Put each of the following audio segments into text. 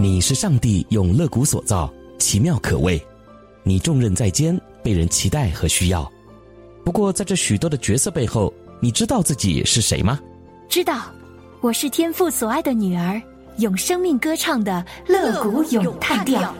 你是上帝用乐谷所造，奇妙可畏。你重任在肩，被人期待和需要。不过，在这许多的角色背后，你知道自己是谁吗？知道，我是天父所爱的女儿，用生命歌唱的乐谷咏叹调。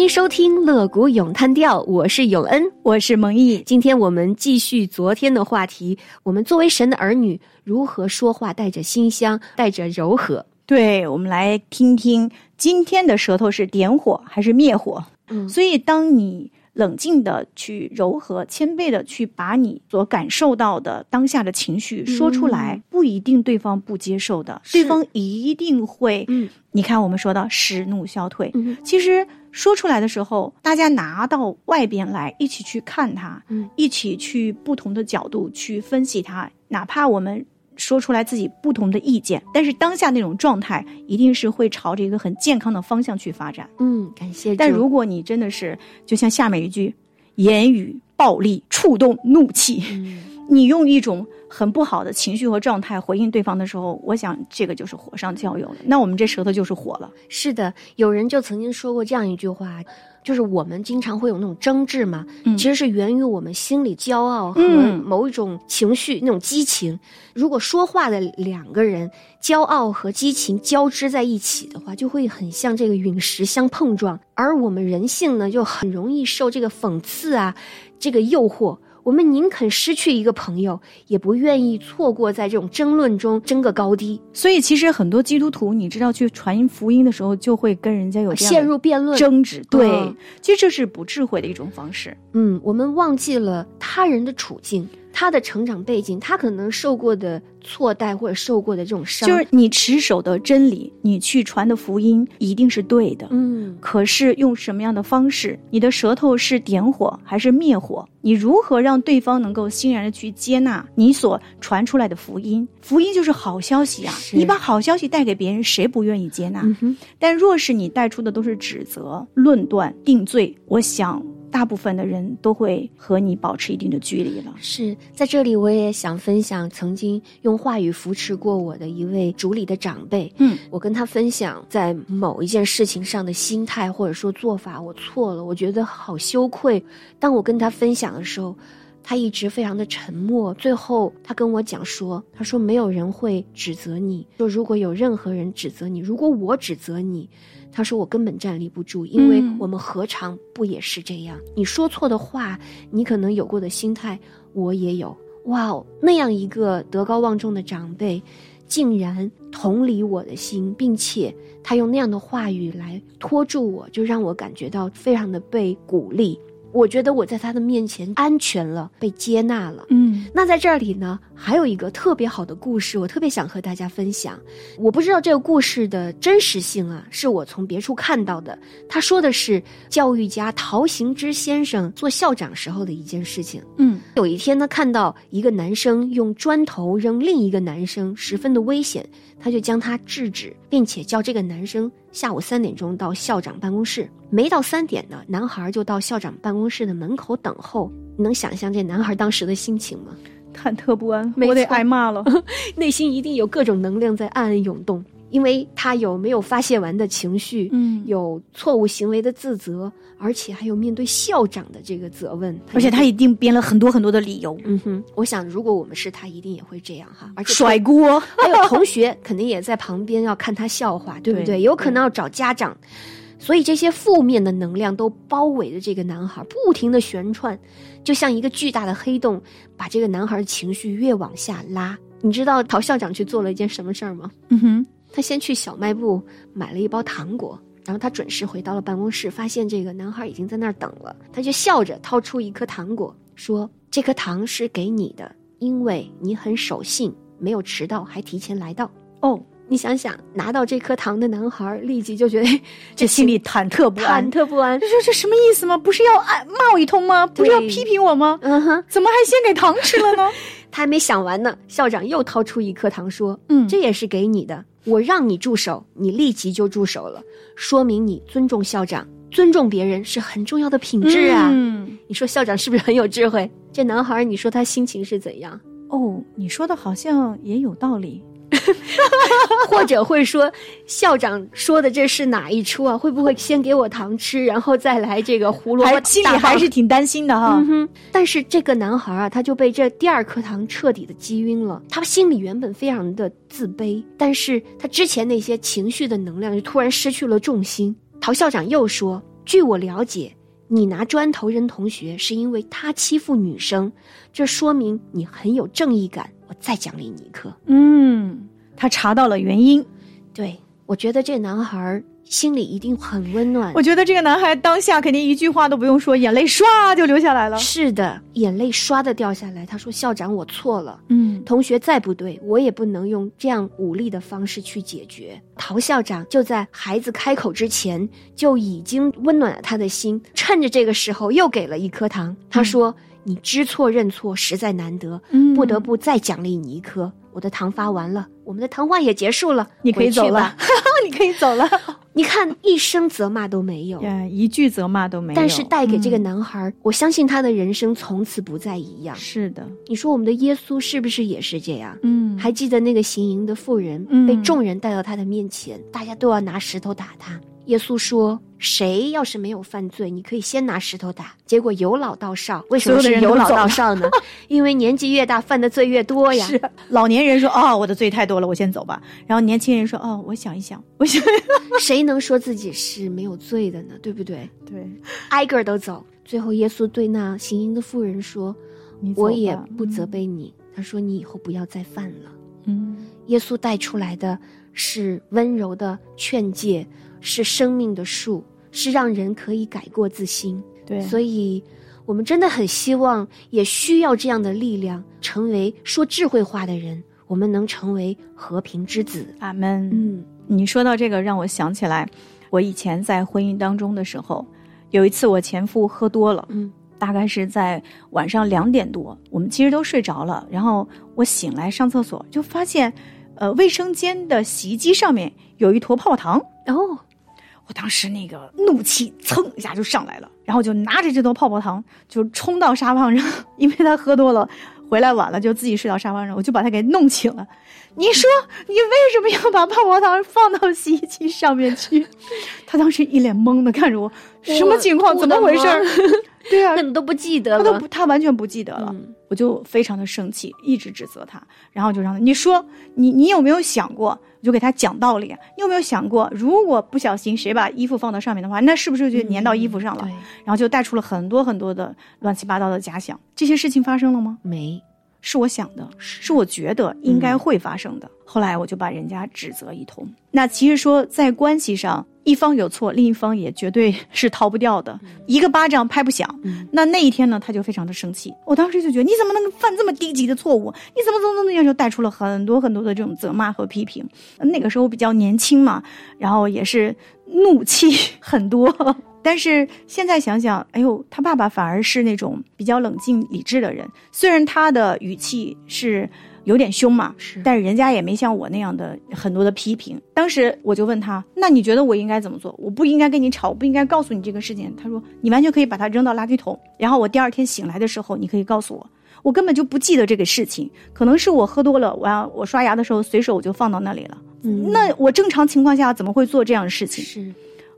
迎收听《乐谷咏叹调》，我是永恩，我是蒙毅。今天我们继续昨天的话题，我们作为神的儿女，如何说话带着馨香，带着柔和？对，我们来听听今天的舌头是点火还是灭火？嗯所以当你冷静的去柔和、谦卑的去把你所感受到的当下的情绪说出来，不一定对方不接受的，对方一定会。嗯你看，我们说到使怒消退，嗯其实说出来的时候，大家拿到外边来一起去看它，嗯一起去不同的角度去分析它，哪怕我们。说出来自己不同的意见，但是当下那种状态一定是会朝着一个很健康的方向去发展。嗯，感谢。但如果你真的是就像下面一句，言语暴力触动怒气，嗯 你用一种很不好的情绪和状态回应对方的时候，我想这个就是火上浇油了。那我们这舌头就是火了。是的，有人就曾经说过这样一句话，就是我们经常会有那种争执嘛，嗯其实是源于我们心里骄傲和嗯某一种情绪、那种激情。如果说话的两个人骄傲和激情交织在一起的话，就会很像这个陨石相碰撞。而我们人性呢，就很容易受这个讽刺啊，这个诱惑。我们宁肯失去一个朋友，也不愿意错过在这种争论中争个高低，所以其实很多基督徒，你知道去传福音的时候，就会跟人家有陷入辩论。争执。对，嗯其实这是不智慧的一种方式。嗯，我们忘记了他人的处境，他的成长背景，他可能受过的错待或者受过的这种伤，就是你持守的真理，你去传的福音一定是对的。嗯，可是用什么样的方式？你的舌头是点火还是灭火？你如何让对方能够欣然的去接纳你所传出来的福音？福音就是好消息啊！你把好消息带给别人，谁不愿意接纳？嗯，但若是你带出的都是指责、论断、定罪，我想大部分的人都会和你保持一定的距离了。是在这里，我也想分享曾经用话语扶持过我的一位主里的长辈。嗯，我跟他分享在某一件事情上的心态或者说做法，我错了，我觉得好羞愧。当我跟他分享的时候，他一直非常的沉默。最后，他跟我讲说：“他说没有人会指责你，说如果有任何人指责你，如果我指责你，他说我根本站立不住，因为嗯我们何尝不也是这样？你说错的话，你可能有过的心态，我也有。哇哦，那样一个德高望重的长辈，竟然同理我的心，并且他用那样的话语来拖住我，就让我感觉到非常的被鼓励。我觉得我在他的面前安全了，被接纳了。嗯那在这里呢，还有一个特别好的故事，我特别想和大家分享。我不知道这个故事的真实性啊，是我从别处看到的。他说的是教育家陶行知先生做校长时候的一件事情。嗯有一天呢，看到一个男生用砖头扔另一个男生，十分的危险，他就将他制止，并且叫这个男生下午三点钟到校长办公室。没到三点呢，男孩就到校长办公室的门口等候。你能想象这男孩当时的心情吗？忐忑不安，我得挨骂了。内心一定有各种能量在暗暗涌动，因为他有没有发泄完的情绪，嗯有错误行为的自责，而且还有面对校长的这个责问，而且他一定编了很多很多的理由，嗯哼，我想如果我们是他，一定也会这样哈，而且甩锅。还有同学肯定也在旁边要看他笑话，对不对？对有可能要找家长，所以这些负面的能量都包围着这个男孩，不停的旋转，就像一个巨大的黑洞，把这个男孩的情绪越往下拉。你知道陶校长去做了一件什么事儿吗？嗯哼，他先去小卖部买了一包糖果，然后他准时回到了办公室，发现这个男孩已经在那儿等了，他就笑着掏出一颗糖果，说：“这颗糖是给你的，因为你很守信，没有迟到，还提前来到。”哦，你想想，拿到这颗糖的男孩立即就觉得 这心里忐忑不安忐。忑不安这。这这什么意思吗？不是要挨骂我一通吗？不是要批评我吗？嗯哼，怎么还先给糖吃了呢？他还没想完呢，校长又掏出一颗糖说：“嗯这也是给你的，我让你住手，你立即就住手了，说明你尊重校长，尊重别人是很重要的品质啊。嗯，你说校长是不是很有智慧？这男孩，你说他心情是怎样？哦，你说的好像也有道理。或者会说，校长说的这是哪一出啊？会不会先给我糖吃，然后再来这个胡萝卜还心里还是挺担心的哈。嗯哼，但是这个男孩啊，他就被这第二颗糖彻底的击晕了。他心里原本非常的自卑，但是他之前那些情绪的能量就突然失去了重心。陶校长又说：“据我了解，你拿砖头扔同学是因为他欺负女生，这说明你很有正义感。我再奖励你一颗。嗯，他查到了原因。对我觉得这男孩心里一定很温暖。我觉得这个男孩当下肯定一句话都不用说，眼泪唰就流下来了。是的，眼泪唰的掉下来。他说：“校长，我错了。”嗯，同学再不对，我也不能用这样武力的方式去解决。陶校长就在孩子开口之前就已经温暖了他的心，趁着这个时候又给了一颗糖。他说：“你知错认错实在难得，嗯不得不再奖励你一颗。我的糖发完了，我们的谈话也结束了，你可以走了吧。你可以走了。你看，一声责骂都没有。”呀，一句责骂都没有。但是带给这个嗯男孩，我相信他的人生从此不再一样。是的，你说我们的耶稣是不是也是这样？嗯，还记得那个行淫的妇人嗯被众人带到他的面前，大家都要拿石头打他。耶稣说：“谁要是没有犯罪，你可以先拿石头打。”结果由老到少，为什么是由老到少呢？因为年纪越大，犯的罪越多呀。是老年人说哦，我的罪太多了，我先走吧。然后年轻人说哦，我想一想，我想 谁能说自己是没有罪的呢？对不对？对，挨个儿都走。最后，耶稣对那行淫的妇人说你：“走我也不责备你。他说：“你以后不要再犯了。”嗯，耶稣带出来的是温柔的劝诫，是生命的树，是让人可以改过自新。对，所以，我们真的很希望，也需要这样的力量，成为说智慧话的人。我们能成为和平之子。阿门。嗯你说到这个，让我想起来，我以前在婚姻当中的时候，有一次我前夫喝多了，嗯大概是在晚上两点多，我们其实都睡着了，然后我醒来上厕所，就发现，呃，卫生间的洗衣机上面有一坨泡泡糖。哦，我当时那个怒气蹭一下就上来了，然后就拿着这坨泡泡糖就冲到沙发上，因为他喝多了，回来晚了就自己睡到沙发上，我就把他给弄醒了。你说你为什么要把泡泡糖放到洗衣机上面去？他当时一脸懵的看着我，什么情况？怎么回事？对啊那，你都不记得了他都不，？他完全不记得了。嗯我就非常的生气，一直指责他，然后就让他，你说你你有没有想过？我就给他讲道理，你有没有想过，如果不小心谁把衣服放到上面的话，那是不是就粘到衣服上了？对，然后就带出了很多很多的乱七八糟的假想。这些事情发生了吗？没，是我想的，是我觉得应该会发生的。后来我就把人家指责一通。那其实说在关系上，一方有错，另一方也绝对是逃不掉的，一个巴掌拍不响。嗯那那一天呢，他就非常的生气。我当时就觉得，你怎么能犯这么低级的错误？你怎么怎么怎么样，就带出了很多很多的这种责骂和批评。那个时候比较年轻嘛，然后也是怒气很多。但是现在想想，哎呦，他爸爸反而是那种比较冷静理智的人，虽然他的语气是有点凶嘛，是但是人家也没像我那样的很多的批评。当时我就问他：“那你觉得我应该怎么做？我不应该跟你吵，我不应该告诉你这个事情。”他说：“你完全可以把它扔到垃圾桶，然后我第二天醒来的时候，你可以告诉我。”我根本就不记得这个事情，可能是我喝多了，我要我刷牙的时候随手我就放到那里了。嗯那我正常情况下怎么会做这样的事情？是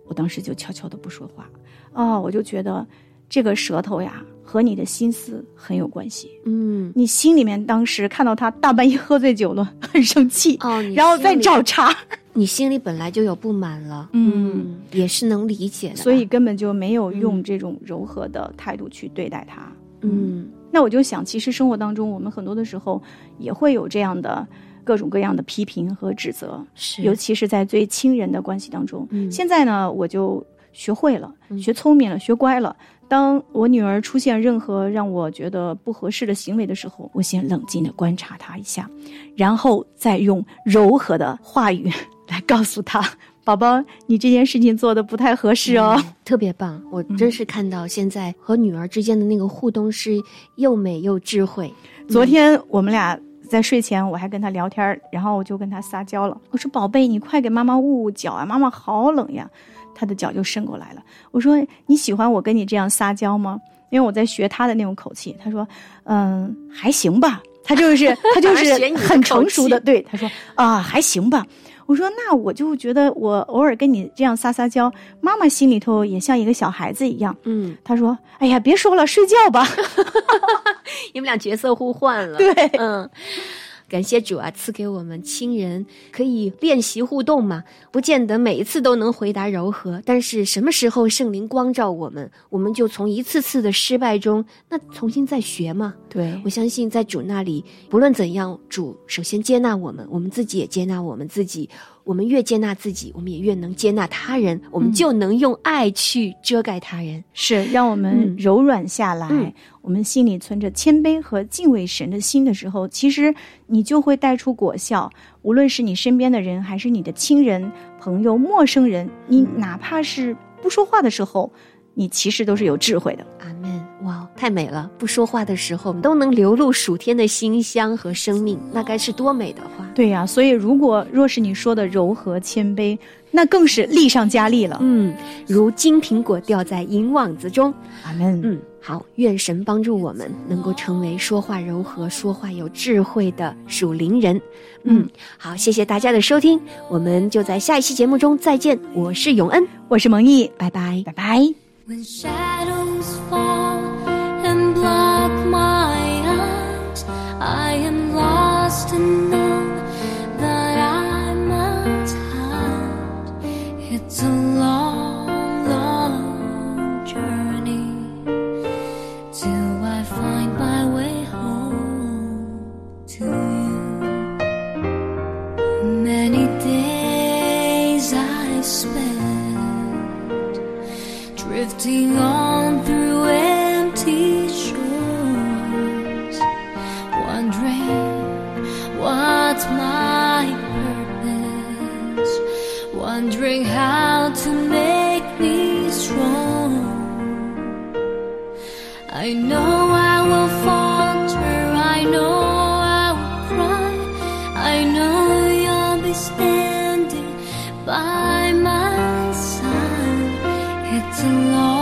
我当时就悄悄的不说话，哦，我就觉得这个舌头呀和你的心思很有关系。嗯你心里面当时看到他大半夜喝醉酒了，很生气，哦，然后再找茬，你心里本来就有不满了，嗯，也是能理解的，所以根本就没有用这种柔和的态度去对待他。嗯那我就想，其实生活当中我们很多的时候也会有这样的各种各样的批评和指责，是尤其是在最亲人的关系当中。嗯现在呢，我就学会了，嗯学聪明了，学乖了。当我女儿出现任何让我觉得不合适的行为的时候，我先冷静的观察她一下，然后再用柔和的话语来告诉她：“宝宝，你这件事情做的不太合适哦。嗯 特别棒，我真是看到现在和女儿之间的那个互动是又美又智慧。昨天我们俩在睡前，我还跟她聊天，然后我就跟她撒娇了，我说：“宝贝，你快给妈妈捂捂脚啊，妈妈好冷呀。”他的脚就伸过来了。我说你喜欢我跟你这样撒娇吗？因为我在学他的那种口气。他说，嗯，还行吧。他就是 他就是很成熟的，对他说啊，还行吧。我说那我就觉得我偶尔跟你这样撒撒娇，妈妈心里头也像一个小孩子一样。嗯，他说，哎呀，别说了，睡觉吧。你们俩角色互换了。对，嗯。感谢主啊，赐给我们亲人可以练习互动嘛，不见得每一次都能回答柔和，但是什么时候圣灵光照我们，我们就从一次次的失败中，那重新再学嘛。对我相信在主那里，不论怎样，主首先接纳我们，我们自己也接纳我们自己。我们越接纳自己，我们也越能接纳他人，我们就能用爱去遮盖他人。是让我们柔软下来，嗯我们心里存着谦卑和敬畏神的心的时候，其实你就会带出果效。无论是你身边的人，还是你的亲人、朋友、陌生人，你哪怕是不说话的时候，你其实都是有智慧的。阿门！哇，太美了！不说话的时候，我们都能流露暑天的馨香和生命，那该是多美的话。对呀、所以如果若是你说的柔和谦卑，那更是力上加力了。嗯，如金苹果掉在银网子中。阿门。嗯，好，愿神帮助我们能够成为说话柔和、说话有智慧的属灵人。嗯，好，谢谢大家的收听，我们就在下一期节目中再见。我是永恩，我是蒙毅，拜拜。拜拜。When shadows fall from long.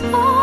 Oh.